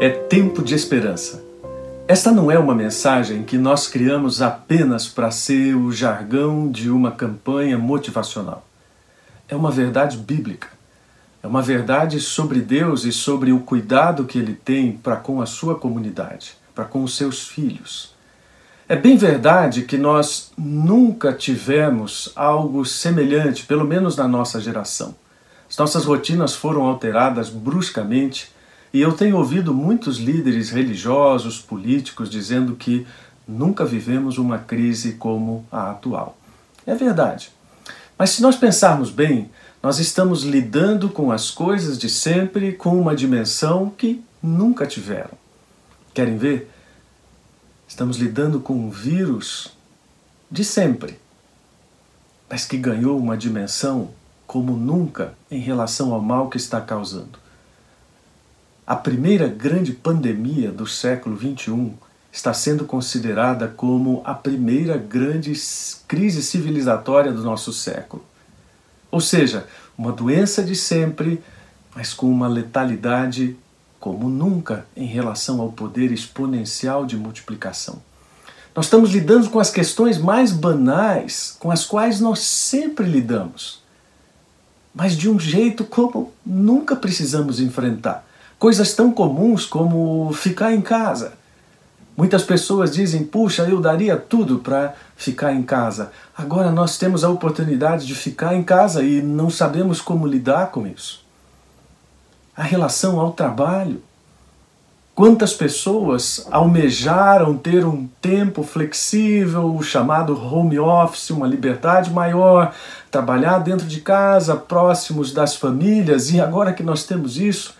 é tempo de esperança. Esta não é uma mensagem que nós criamos apenas para ser o jargão de uma campanha motivacional. É uma verdade bíblica. É uma verdade sobre Deus e sobre o cuidado que ele tem para com a sua comunidade, para com os seus filhos. É bem verdade que nós nunca tivemos algo semelhante, pelo menos na nossa geração. As nossas rotinas foram alteradas bruscamente e eu tenho ouvido muitos líderes religiosos, políticos dizendo que nunca vivemos uma crise como a atual. É verdade. Mas se nós pensarmos bem, nós estamos lidando com as coisas de sempre com uma dimensão que nunca tiveram. Querem ver? Estamos lidando com um vírus de sempre, mas que ganhou uma dimensão como nunca em relação ao mal que está causando. A primeira grande pandemia do século XXI está sendo considerada como a primeira grande crise civilizatória do nosso século. Ou seja, uma doença de sempre, mas com uma letalidade como nunca em relação ao poder exponencial de multiplicação. Nós estamos lidando com as questões mais banais com as quais nós sempre lidamos, mas de um jeito como nunca precisamos enfrentar. Coisas tão comuns como ficar em casa. Muitas pessoas dizem: puxa, eu daria tudo para ficar em casa. Agora nós temos a oportunidade de ficar em casa e não sabemos como lidar com isso. A relação ao trabalho. Quantas pessoas almejaram ter um tempo flexível, o chamado home office, uma liberdade maior, trabalhar dentro de casa, próximos das famílias, e agora que nós temos isso,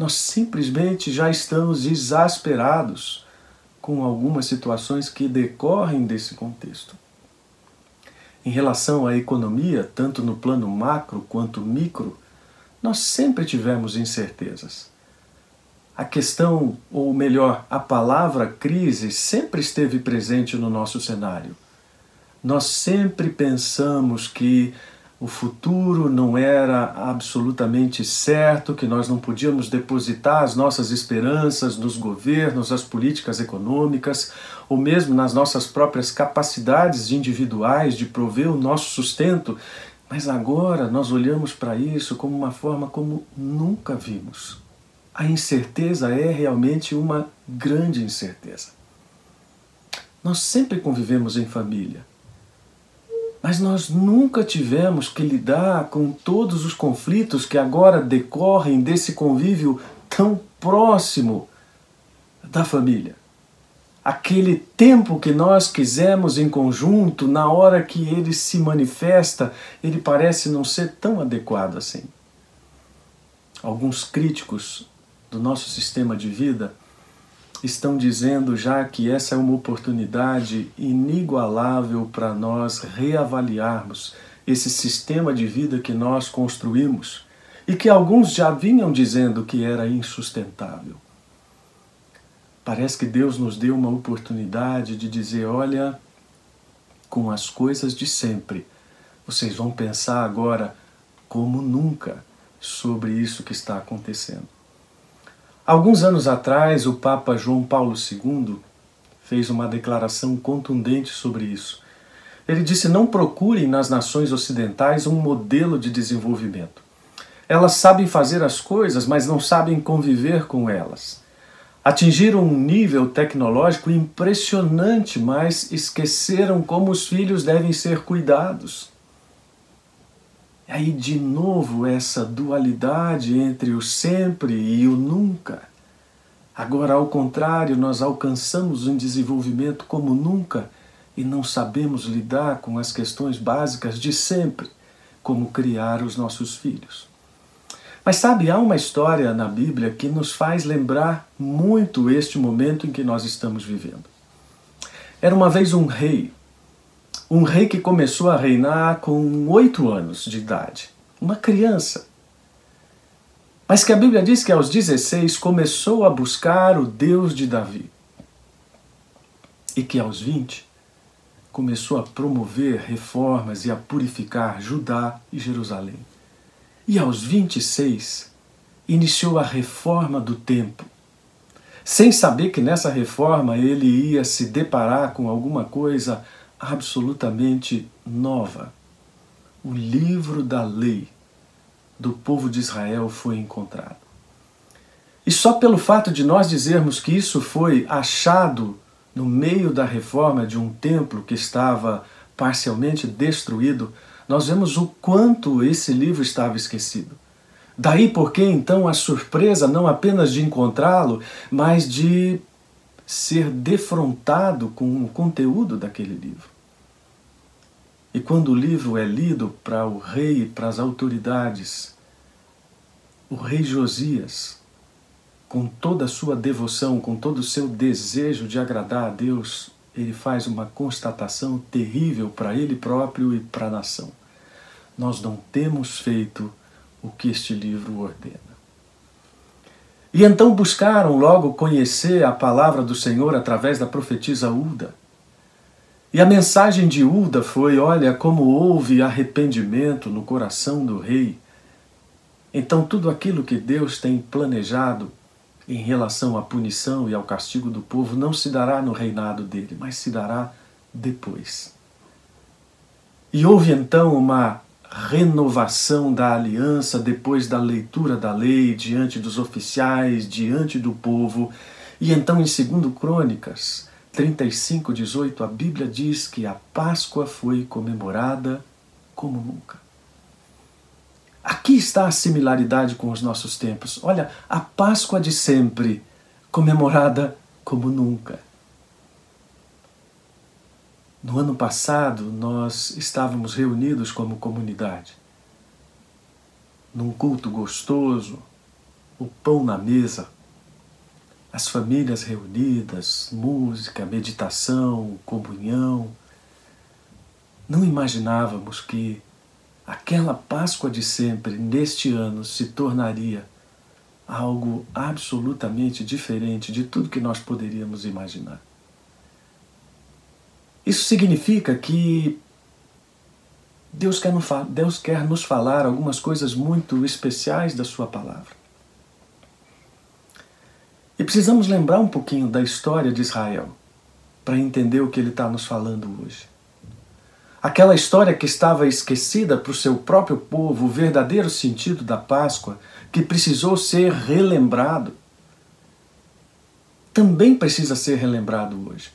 nós simplesmente já estamos exasperados com algumas situações que decorrem desse contexto. Em relação à economia, tanto no plano macro quanto micro, nós sempre tivemos incertezas. A questão, ou melhor, a palavra crise sempre esteve presente no nosso cenário. Nós sempre pensamos que o futuro não era absolutamente certo, que nós não podíamos depositar as nossas esperanças nos governos, as políticas econômicas, ou mesmo nas nossas próprias capacidades individuais de prover o nosso sustento. Mas agora nós olhamos para isso como uma forma como nunca vimos. A incerteza é realmente uma grande incerteza. Nós sempre convivemos em família mas nós nunca tivemos que lidar com todos os conflitos que agora decorrem desse convívio tão próximo da família. Aquele tempo que nós quisemos em conjunto, na hora que ele se manifesta, ele parece não ser tão adequado assim. Alguns críticos do nosso sistema de vida estão dizendo já que essa é uma oportunidade inigualável para nós reavaliarmos esse sistema de vida que nós construímos e que alguns já vinham dizendo que era insustentável. Parece que Deus nos deu uma oportunidade de dizer: olha, com as coisas de sempre, vocês vão pensar agora como nunca sobre isso que está acontecendo. Alguns anos atrás, o Papa João Paulo II fez uma declaração contundente sobre isso. Ele disse: Não procurem nas nações ocidentais um modelo de desenvolvimento. Elas sabem fazer as coisas, mas não sabem conviver com elas. Atingiram um nível tecnológico impressionante, mas esqueceram como os filhos devem ser cuidados. Aí de novo essa dualidade entre o sempre e o nunca. Agora, ao contrário, nós alcançamos um desenvolvimento como nunca e não sabemos lidar com as questões básicas de sempre, como criar os nossos filhos. Mas sabe, há uma história na Bíblia que nos faz lembrar muito este momento em que nós estamos vivendo. Era uma vez um rei um rei que começou a reinar com oito anos de idade, uma criança. Mas que a Bíblia diz que aos 16 começou a buscar o Deus de Davi. E que aos 20 começou a promover reformas e a purificar Judá e Jerusalém. E aos 26 iniciou a reforma do templo. sem saber que nessa reforma ele ia se deparar com alguma coisa absolutamente nova. O livro da lei do povo de Israel foi encontrado. E só pelo fato de nós dizermos que isso foi achado no meio da reforma de um templo que estava parcialmente destruído, nós vemos o quanto esse livro estava esquecido. Daí porque então a surpresa não apenas de encontrá-lo, mas de ser defrontado com o conteúdo daquele livro. E quando o livro é lido para o rei e para as autoridades, o rei Josias, com toda a sua devoção, com todo o seu desejo de agradar a Deus, ele faz uma constatação terrível para ele próprio e para a nação. Nós não temos feito o que este livro ordena. E então buscaram logo conhecer a palavra do Senhor através da profetisa Uda. E a mensagem de Uda foi: olha, como houve arrependimento no coração do rei. Então, tudo aquilo que Deus tem planejado em relação à punição e ao castigo do povo não se dará no reinado dele, mas se dará depois. E houve então uma renovação da aliança depois da leitura da lei diante dos oficiais, diante do povo. E então em 2 Crônicas 35, 18, a Bíblia diz que a Páscoa foi comemorada como nunca. Aqui está a similaridade com os nossos tempos. Olha, a Páscoa de sempre, comemorada como nunca. No ano passado, nós estávamos reunidos como comunidade, num culto gostoso, o pão na mesa, as famílias reunidas, música, meditação, comunhão. Não imaginávamos que aquela Páscoa de sempre, neste ano, se tornaria algo absolutamente diferente de tudo que nós poderíamos imaginar. Isso significa que Deus quer, Deus quer nos falar algumas coisas muito especiais da Sua palavra. E precisamos lembrar um pouquinho da história de Israel para entender o que ele está nos falando hoje. Aquela história que estava esquecida para o seu próprio povo, o verdadeiro sentido da Páscoa, que precisou ser relembrado, também precisa ser relembrado hoje.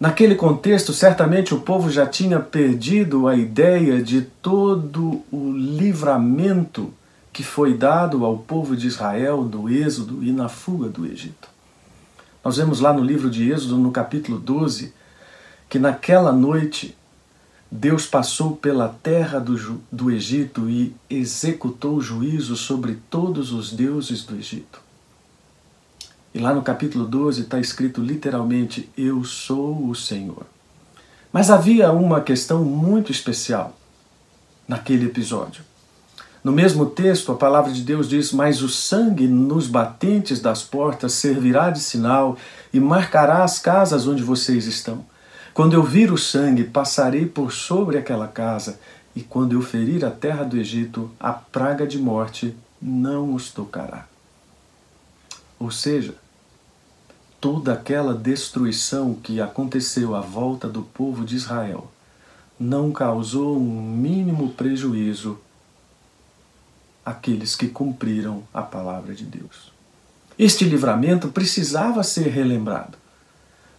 Naquele contexto, certamente o povo já tinha perdido a ideia de todo o livramento que foi dado ao povo de Israel no Êxodo e na fuga do Egito. Nós vemos lá no livro de Êxodo, no capítulo 12, que naquela noite Deus passou pela terra do, do Egito e executou juízo sobre todos os deuses do Egito. E lá no capítulo 12 está escrito literalmente: Eu sou o Senhor. Mas havia uma questão muito especial naquele episódio. No mesmo texto, a palavra de Deus diz: Mas o sangue nos batentes das portas servirá de sinal e marcará as casas onde vocês estão. Quando eu vir o sangue, passarei por sobre aquela casa, e quando eu ferir a terra do Egito, a praga de morte não os tocará. Ou seja, toda aquela destruição que aconteceu à volta do povo de Israel não causou um mínimo prejuízo àqueles que cumpriram a palavra de Deus. Este livramento precisava ser relembrado.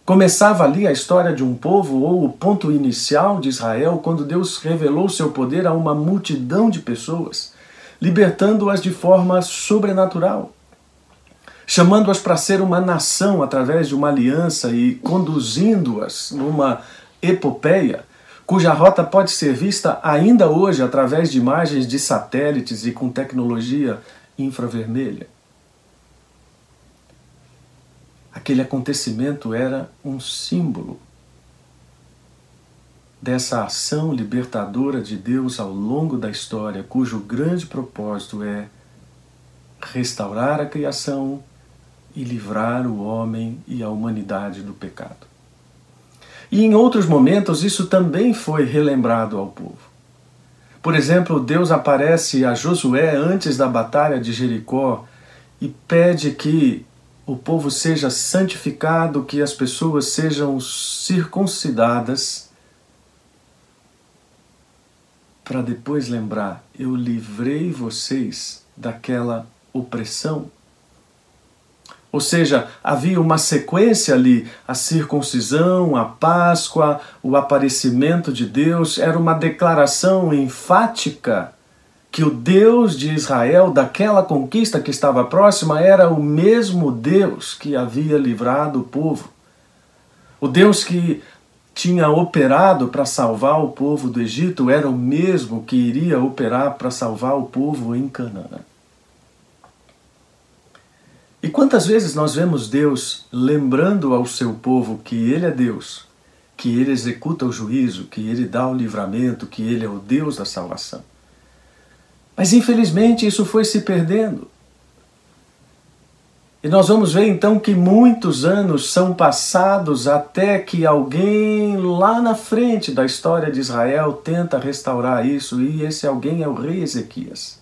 Começava ali a história de um povo ou o ponto inicial de Israel quando Deus revelou seu poder a uma multidão de pessoas, libertando-as de forma sobrenatural, chamando-as para ser uma nação através de uma aliança e conduzindo-as numa epopeia cuja rota pode ser vista ainda hoje através de imagens de satélites e com tecnologia infravermelha. Aquele acontecimento era um símbolo dessa ação libertadora de Deus ao longo da história, cujo grande propósito é restaurar a criação e livrar o homem e a humanidade do pecado. E em outros momentos isso também foi relembrado ao povo. Por exemplo, Deus aparece a Josué antes da batalha de Jericó e pede que o povo seja santificado, que as pessoas sejam circuncidadas, para depois lembrar: eu livrei vocês daquela opressão. Ou seja, havia uma sequência ali: a circuncisão, a Páscoa, o aparecimento de Deus, era uma declaração enfática que o Deus de Israel, daquela conquista que estava próxima, era o mesmo Deus que havia livrado o povo. O Deus que tinha operado para salvar o povo do Egito era o mesmo que iria operar para salvar o povo em Canaã. E quantas vezes nós vemos Deus lembrando ao seu povo que Ele é Deus, que Ele executa o juízo, que Ele dá o livramento, que Ele é o Deus da salvação? Mas infelizmente isso foi se perdendo. E nós vamos ver então que muitos anos são passados até que alguém lá na frente da história de Israel tenta restaurar isso, e esse alguém é o rei Ezequias.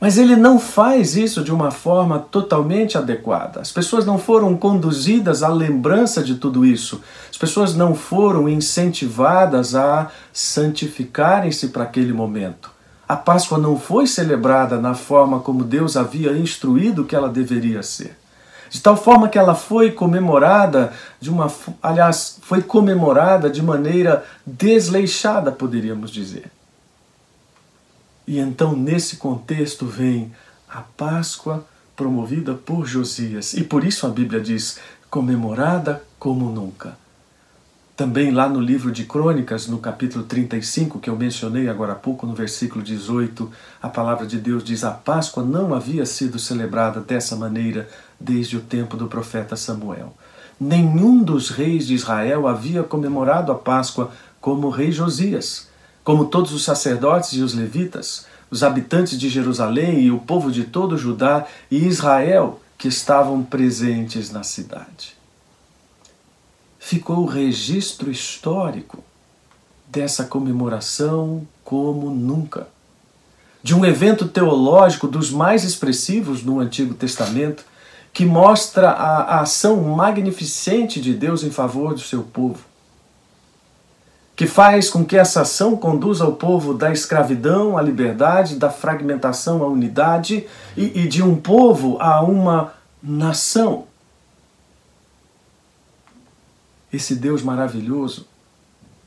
Mas ele não faz isso de uma forma totalmente adequada. As pessoas não foram conduzidas à lembrança de tudo isso. As pessoas não foram incentivadas a santificarem-se para aquele momento a Páscoa não foi celebrada na forma como Deus havia instruído que ela deveria ser. De tal forma que ela foi comemorada de uma, aliás, foi comemorada de maneira desleixada, poderíamos dizer. E então nesse contexto vem a Páscoa promovida por Josias, e por isso a Bíblia diz comemorada como nunca. Também lá no livro de Crônicas, no capítulo 35, que eu mencionei agora há pouco, no versículo 18, a palavra de Deus diz: A Páscoa não havia sido celebrada dessa maneira desde o tempo do profeta Samuel. Nenhum dos reis de Israel havia comemorado a Páscoa como o rei Josias, como todos os sacerdotes e os levitas, os habitantes de Jerusalém e o povo de todo Judá e Israel que estavam presentes na cidade ficou o registro histórico dessa comemoração como nunca. De um evento teológico dos mais expressivos no Antigo Testamento, que mostra a, ação magnificente de Deus em favor do seu povo que faz com que essa ação conduza o povo da escravidão à liberdade, da fragmentação à unidade e, e de um povo a uma nação. Esse Deus maravilhoso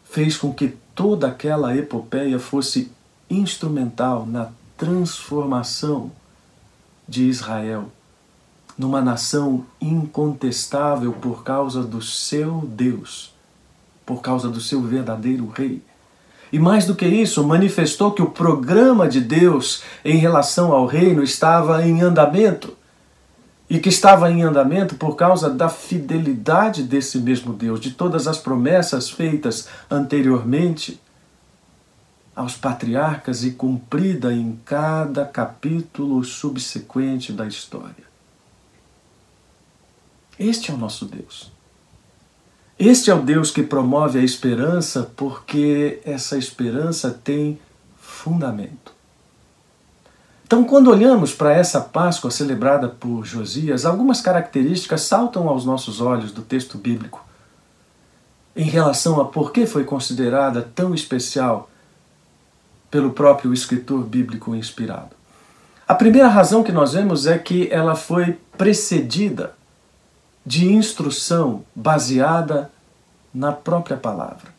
fez com que toda aquela epopeia fosse instrumental na transformação de Israel numa nação incontestável por causa do seu Deus, por causa do seu verdadeiro rei. E mais do que isso, manifestou que o programa de Deus em relação ao reino estava em andamento e que estava em andamento por causa da fidelidade desse mesmo Deus, de todas as promessas feitas anteriormente aos patriarcas e cumprida em cada capítulo subsequente da história. Este é o nosso Deus. Este é o Deus que promove a esperança porque essa esperança tem fundamento. Então, quando olhamos para essa Páscoa celebrada por Josias, algumas características saltam aos nossos olhos do texto bíblico em relação a por que foi considerada tão especial pelo próprio escritor bíblico inspirado. A primeira razão que nós vemos é que ela foi precedida de instrução baseada na própria palavra.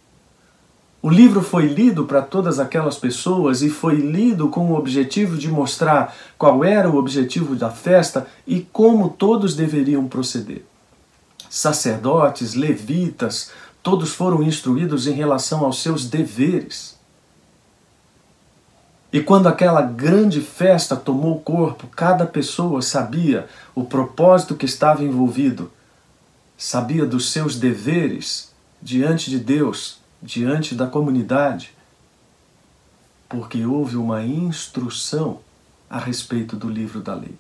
O livro foi lido para todas aquelas pessoas e foi lido com o objetivo de mostrar qual era o objetivo da festa e como todos deveriam proceder. Sacerdotes, levitas, todos foram instruídos em relação aos seus deveres. E quando aquela grande festa tomou corpo, cada pessoa sabia o propósito que estava envolvido, sabia dos seus deveres diante de Deus diante da comunidade, porque houve uma instrução a respeito do livro da lei.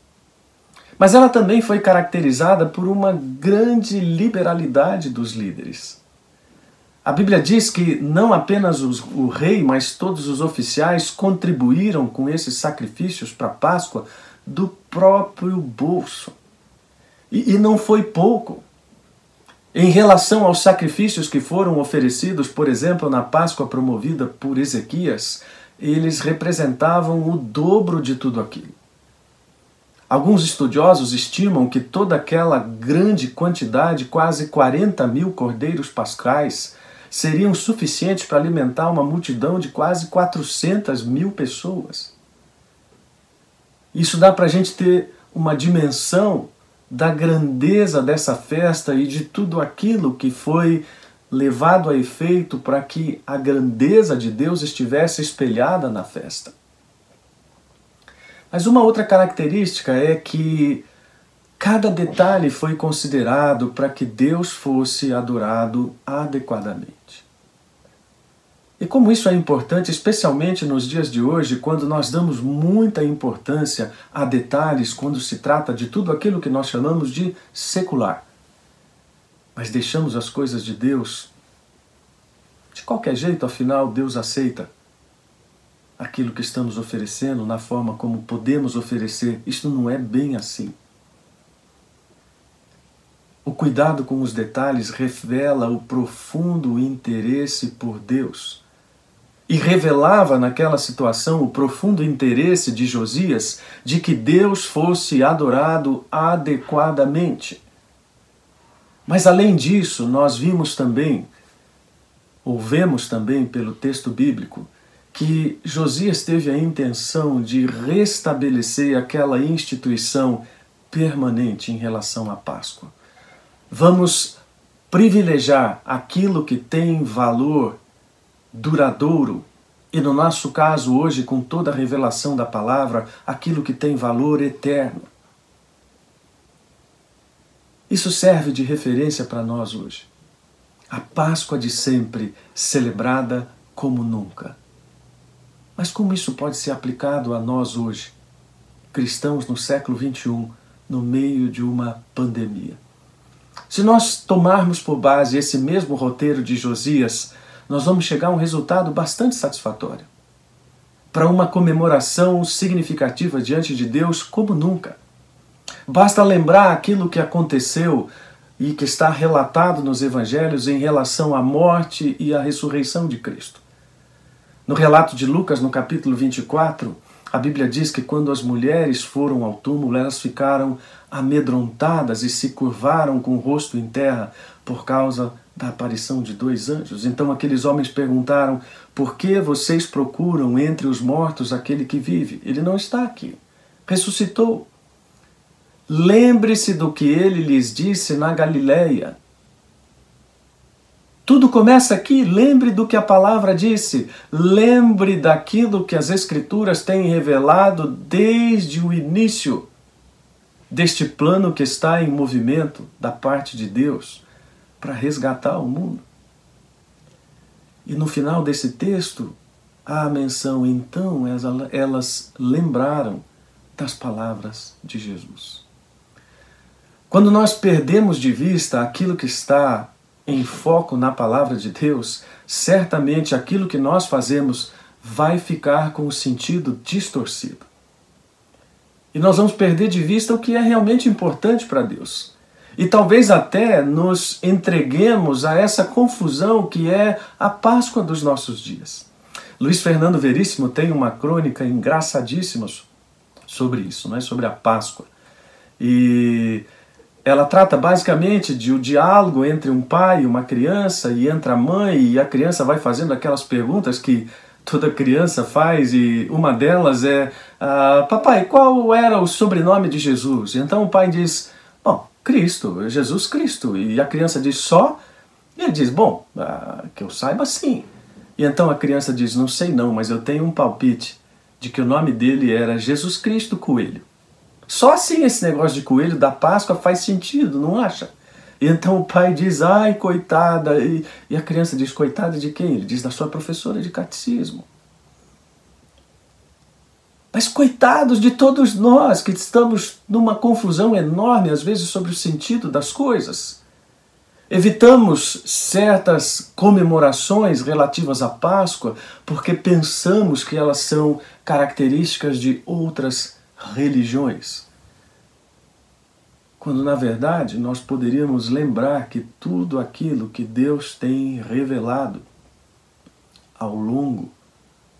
Mas ela também foi caracterizada por uma grande liberalidade dos líderes. A Bíblia diz que não apenas os, o rei, mas todos os oficiais contribuíram com esses sacrifícios para a Páscoa do próprio bolso. E, e não foi pouco. Em relação aos sacrifícios que foram oferecidos, por exemplo, na Páscoa promovida por Ezequias, eles representavam o dobro de tudo aquilo. Alguns estudiosos estimam que toda aquela grande quantidade, quase 40 mil cordeiros pascais, seriam suficientes para alimentar uma multidão de quase 400 mil pessoas. Isso dá para a gente ter uma dimensão da grandeza dessa festa e de tudo aquilo que foi levado a efeito para que a grandeza de Deus estivesse espelhada na festa. Mas uma outra característica é que cada detalhe foi considerado para que Deus fosse adorado adequadamente. E como isso é importante, especialmente nos dias de hoje, quando nós damos muita importância a detalhes quando se trata de tudo aquilo que nós chamamos de secular. Mas deixamos as coisas de Deus de qualquer jeito, afinal, Deus aceita aquilo que estamos oferecendo na forma como podemos oferecer. Isto não é bem assim. O cuidado com os detalhes revela o profundo interesse por Deus e revelava naquela situação o profundo interesse de Josias de que Deus fosse adorado adequadamente. Mas além disso, nós vimos também, ou vemos também pelo texto bíblico, que Josias teve a intenção de restabelecer aquela instituição permanente em relação à Páscoa. Vamos privilegiar aquilo que tem valor duradouro e, no nosso caso, hoje, com toda a revelação da palavra, aquilo que tem valor eterno. Isso serve de referência para nós hoje. A Páscoa de sempre, celebrada como nunca. Mas como isso pode ser aplicado a nós hoje, cristãos no século XXI, no meio de uma pandemia? Se nós tomarmos por base esse mesmo roteiro de Josias, nós vamos chegar a um resultado bastante satisfatório. Para uma comemoração significativa diante de Deus como nunca. Basta lembrar aquilo que aconteceu e que está relatado nos evangelhos em relação à morte e à ressurreição de Cristo. No relato de Lucas, no capítulo 24, a Bíblia diz que quando as mulheres foram ao túmulo, elas ficaram amedrontadas e se curvaram com o rosto em terra por causa da aparição de dois anjos. Então aqueles homens perguntaram: Por que vocês procuram entre os mortos aquele que vive? Ele não está aqui. Ressuscitou. Lembre-se do que ele lhes disse na Galileia. Tudo começa aqui. Lembre do que a palavra disse. Lembre daquilo que as Escrituras têm revelado desde o início deste plano que está em movimento da parte de Deus para resgatar o mundo. E no final desse texto, há a menção, então elas lembraram das palavras de Jesus. Quando nós perdemos de vista aquilo que está em foco na palavra de Deus, certamente aquilo que nós fazemos vai ficar com o sentido distorcido. E nós vamos perder de vista o que é realmente importante para Deus. E talvez até nos entreguemos a essa confusão que é a Páscoa dos nossos dias. Luiz Fernando Veríssimo tem uma crônica engraçadíssima sobre isso, não é? sobre a Páscoa. E ela trata basicamente de o um diálogo entre um pai e uma criança, e entra a mãe, e a criança vai fazendo aquelas perguntas que toda criança faz, e uma delas é: ah, Papai, qual era o sobrenome de Jesus? Então o pai diz: Bom, Cristo, Jesus Cristo. E a criança diz só, e ele diz, bom, ah, que eu saiba sim. E então a criança diz, não sei não, mas eu tenho um palpite de que o nome dele era Jesus Cristo Coelho. Só assim esse negócio de coelho da Páscoa faz sentido, não acha? Então o pai diz, ai, coitada. E, e a criança diz, coitada de quem? Ele diz, da sua professora de catecismo. Mas coitados de todos nós que estamos numa confusão enorme, às vezes, sobre o sentido das coisas. Evitamos certas comemorações relativas à Páscoa porque pensamos que elas são características de outras religiões. quando na verdade nós poderíamos lembrar que tudo aquilo que Deus tem revelado ao longo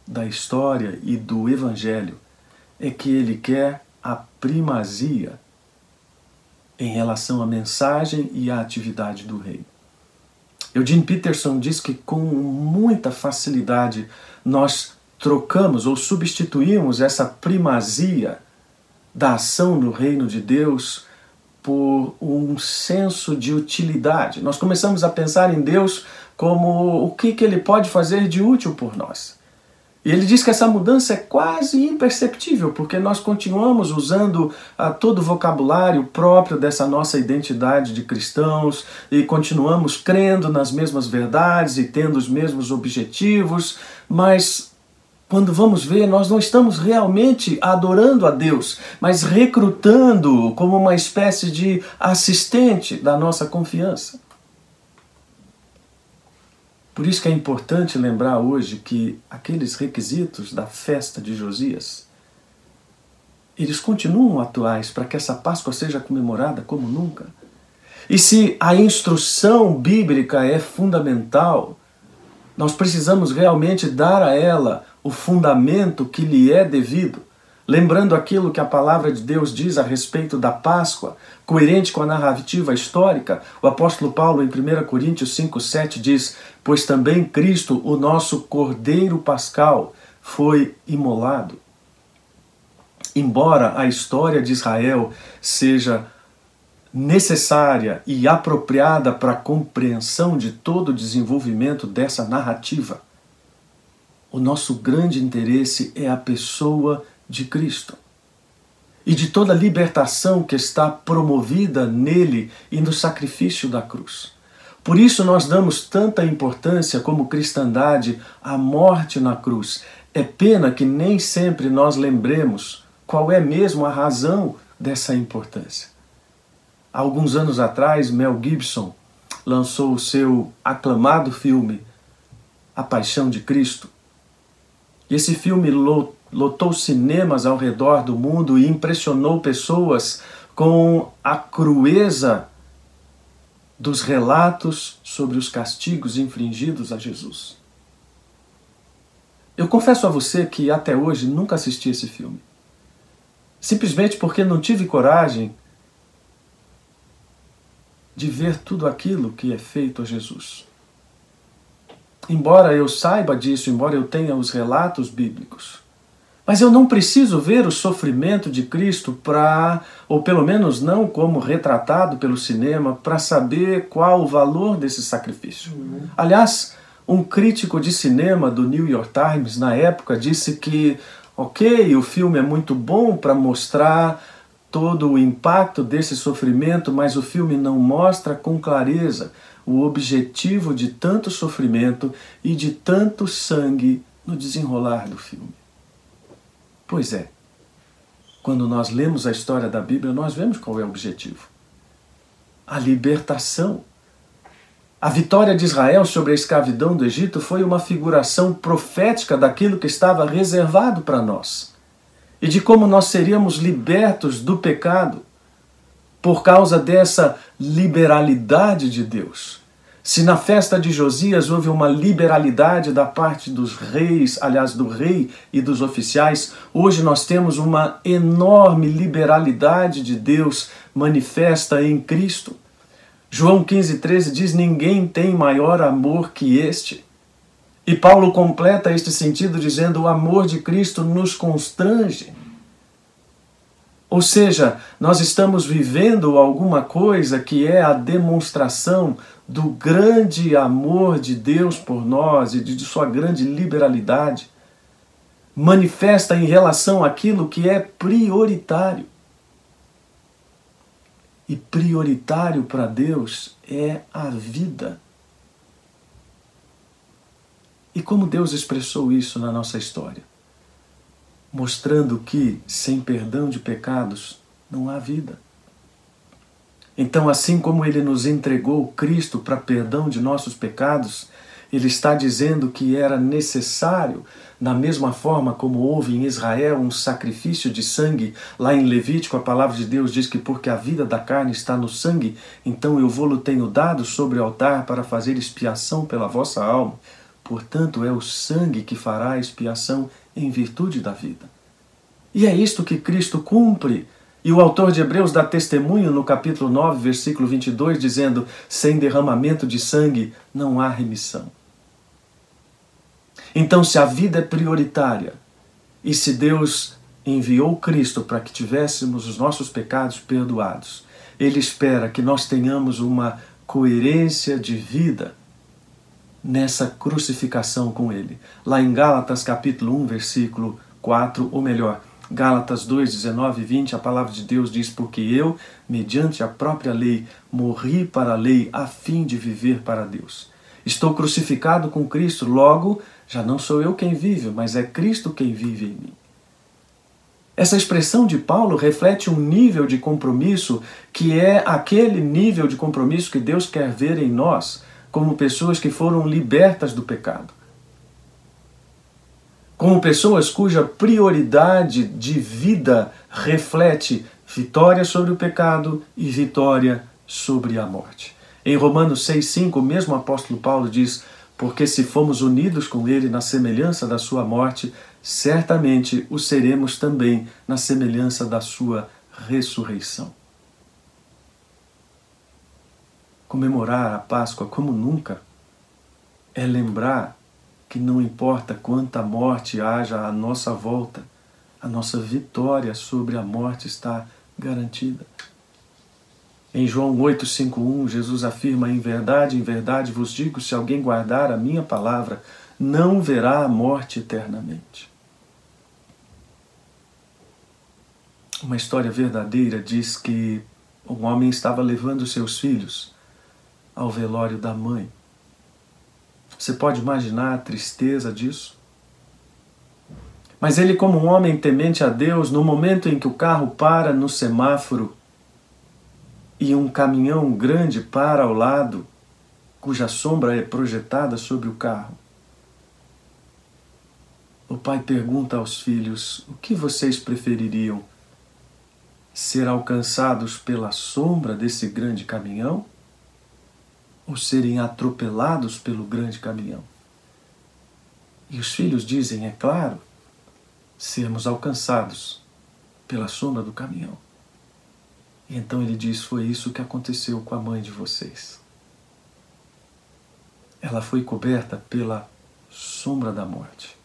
da história e do Evangelho é que Ele quer a primazia em relação à mensagem e à atividade do rei. Eugene Peterson diz que com muita facilidade nós trocamos ou substituímos essa primazia da ação no reino de Deus por um senso de utilidade. Nós começamos a pensar em Deus como o que, que ele pode fazer de útil por nós. E ele diz que essa mudança é quase imperceptível, porque nós continuamos usando ah, todo o vocabulário próprio dessa nossa identidade de cristãos e continuamos crendo nas mesmas verdades e tendo os mesmos objetivos, mas quando vamos ver, nós não estamos realmente adorando a Deus, mas recrutando como uma espécie de assistente da nossa confiança. Por isso que é importante lembrar hoje que aqueles requisitos da festa de Josias, eles continuam atuais para que essa Páscoa seja comemorada como nunca. E se a instrução bíblica é fundamental, nós precisamos realmente dar a ela o fundamento que lhe é devido, lembrando aquilo que a palavra de Deus diz a respeito da Páscoa, coerente com a narrativa histórica, o apóstolo Paulo, em 1 Coríntios 5,7, diz: Pois também Cristo, o nosso Cordeiro Pascal, foi imolado. Embora a história de Israel seja necessária e apropriada para a compreensão de todo o desenvolvimento dessa narrativa, o nosso grande interesse é a pessoa de Cristo e de toda a libertação que está promovida nele e no sacrifício da cruz. Por isso nós damos tanta importância como cristandade à morte na cruz. É pena que nem sempre nós lembremos qual é mesmo a razão dessa importância. Há alguns anos atrás, Mel Gibson lançou o seu aclamado filme A Paixão de Cristo, e esse filme lotou cinemas ao redor do mundo e impressionou pessoas com a crueza dos relatos sobre os castigos infligidos a Jesus. Eu confesso a você que até hoje nunca assisti esse filme. Simplesmente porque não tive coragem de ver tudo aquilo que é feito a Jesus. Embora eu saiba disso, embora eu tenha os relatos bíblicos, mas eu não preciso ver o sofrimento de Cristo para, ou pelo menos não como retratado pelo cinema, para saber qual o valor desse sacrifício. Uhum. Aliás, um crítico de cinema do New York Times na época disse que, ok, o filme é muito bom para mostrar todo o impacto desse sofrimento, mas o filme não mostra com clareza o objetivo de tanto sofrimento e de tanto sangue no desenrolar do filme. Pois é, quando nós lemos a história da Bíblia, nós vemos qual é o objetivo: a libertação. A vitória de Israel sobre a escravidão do Egito foi uma figuração profética daquilo que estava reservado para nós e de como nós seríamos libertos do pecado por causa dessa liberalidade de Deus. Se na festa de Josias houve uma liberalidade da parte dos reis, aliás, do rei e dos oficiais, hoje nós temos uma enorme liberalidade de Deus manifesta em Cristo. João 15,13 diz: Ninguém tem maior amor que este. E Paulo completa este sentido dizendo: O amor de Cristo nos constrange. Ou seja, nós estamos vivendo alguma coisa que é a demonstração do grande amor de Deus por nós e de sua grande liberalidade, manifesta em relação àquilo que é prioritário. E prioritário para Deus é a vida. E como Deus expressou isso na nossa história? Mostrando que sem perdão de pecados não há vida. Então, assim como ele nos entregou Cristo para perdão de nossos pecados, Ele está dizendo que era necessário, da mesma forma como houve em Israel um sacrifício de sangue, lá em Levítico a palavra de Deus diz que porque a vida da carne está no sangue, então eu vou-lo tenho dado sobre o altar para fazer expiação pela vossa alma. Portanto, é o sangue que fará a expiação em virtude da vida. E é isto que Cristo cumpre. E o autor de Hebreus dá testemunho no capítulo 9, versículo 22, dizendo: sem derramamento de sangue não há remissão. Então, se a vida é prioritária e se Deus enviou Cristo para que tivéssemos os nossos pecados perdoados, Ele espera que nós tenhamos uma coerência de vida nessa crucificação com Ele. Lá em Gálatas capítulo 1, versículo 4, ou melhor, Gálatas 2, 19 e 20, a palavra de Deus diz: Porque eu, mediante a própria lei, morri para a lei a fim de viver para Deus. Estou crucificado com Cristo, logo já não sou eu quem vive, mas é Cristo quem vive em mim. Essa expressão de Paulo reflete um nível de compromisso que é aquele nível de compromisso que Deus quer ver em nós, como pessoas que foram libertas do pecado. Como pessoas cuja prioridade de vida reflete vitória sobre o pecado e vitória sobre a morte. Em Romanos 6,5, o mesmo apóstolo Paulo diz: Porque se fomos unidos com ele na semelhança da sua morte, certamente o seremos também na semelhança da sua ressurreição. Comemorar a Páscoa como nunca é lembrar que não importa quanta morte haja à nossa volta, a nossa vitória sobre a morte está garantida. Em João 8,5,1, Jesus afirma: Em verdade, em verdade vos digo: se alguém guardar a minha palavra, não verá a morte eternamente. Uma história verdadeira diz que um homem estava levando seus filhos ao velório da mãe. Você pode imaginar a tristeza disso? Mas ele, como um homem temente a Deus, no momento em que o carro para no semáforo, e um caminhão grande para ao lado, cuja sombra é projetada sobre o carro. O pai pergunta aos filhos: o que vocês prefeririam? Ser alcançados pela sombra desse grande caminhão? Ou serem atropelados pelo grande caminhão? E os filhos dizem, é claro, sermos alcançados pela sombra do caminhão. E então ele diz: Foi isso que aconteceu com a mãe de vocês. Ela foi coberta pela sombra da morte.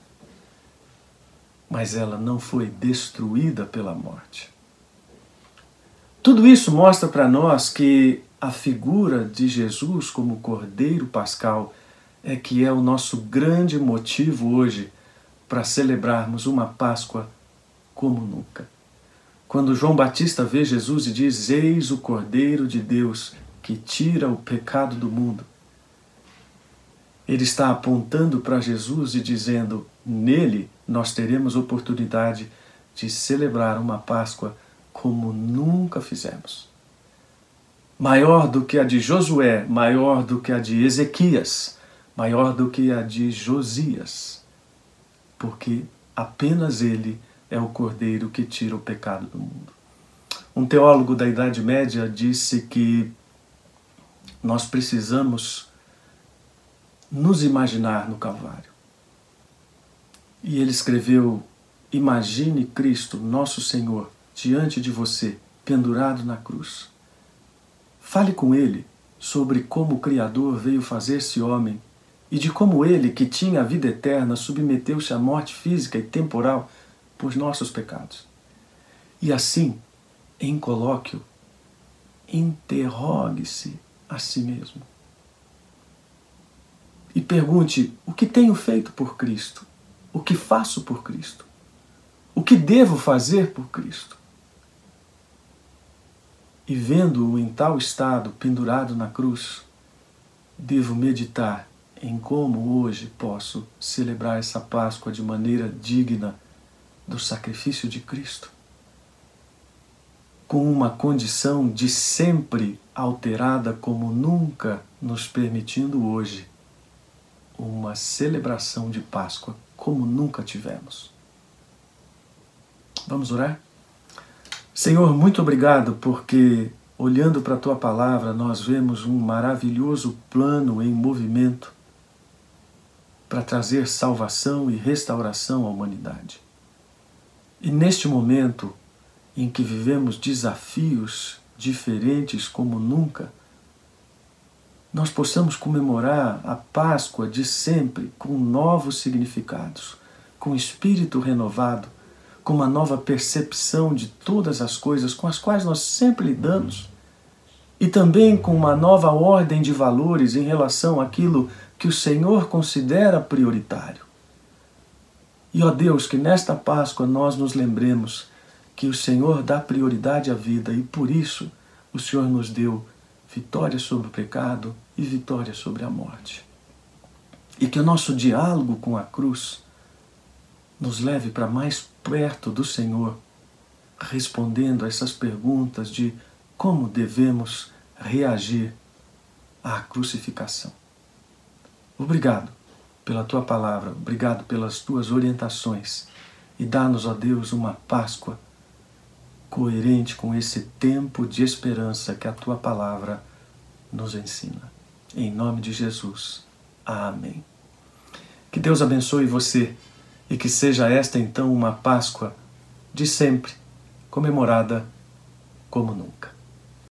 Mas ela não foi destruída pela morte. Tudo isso mostra para nós que a figura de Jesus como Cordeiro Pascal é que é o nosso grande motivo hoje para celebrarmos uma Páscoa como nunca. Quando João Batista vê Jesus e diz: Eis o Cordeiro de Deus que tira o pecado do mundo, ele está apontando para Jesus e dizendo: Nele nós teremos oportunidade de celebrar uma Páscoa como nunca fizemos. Maior do que a de Josué, maior do que a de Ezequias, maior do que a de Josias, porque apenas ele é o cordeiro que tira o pecado do mundo. Um teólogo da Idade Média disse que nós precisamos nos imaginar no Calvário. E ele escreveu: Imagine Cristo, nosso Senhor, diante de você, pendurado na cruz. Fale com ele sobre como o Criador veio fazer-se homem e de como ele, que tinha a vida eterna, submeteu-se à morte física e temporal por nossos pecados. E assim, em colóquio, interrogue-se a si mesmo. E pergunte: o que tenho feito por Cristo? O que faço por Cristo? O que devo fazer por Cristo? E vendo-o em tal estado, pendurado na cruz, devo meditar em como hoje posso celebrar essa Páscoa de maneira digna do sacrifício de Cristo, com uma condição de sempre alterada como nunca nos permitindo hoje uma celebração de Páscoa como nunca tivemos. Vamos orar? Senhor, muito obrigado porque, olhando para a tua palavra, nós vemos um maravilhoso plano em movimento para trazer salvação e restauração à humanidade. E neste momento em que vivemos desafios diferentes como nunca, nós possamos comemorar a Páscoa de sempre com novos significados, com espírito renovado, com uma nova percepção de todas as coisas com as quais nós sempre lidamos e também com uma nova ordem de valores em relação àquilo que o Senhor considera prioritário. E ó Deus, que nesta Páscoa nós nos lembremos que o Senhor dá prioridade à vida e por isso o Senhor nos deu vitória sobre o pecado e vitória sobre a morte. E que o nosso diálogo com a cruz nos leve para mais perto do Senhor, respondendo a essas perguntas de como devemos reagir à crucificação. Obrigado pela tua palavra, obrigado pelas tuas orientações e dá-nos, ó Deus, uma Páscoa coerente com esse tempo de esperança que a tua palavra nos ensina. Em nome de Jesus. Amém. Que Deus abençoe você e que seja esta então uma Páscoa de sempre, comemorada como nunca.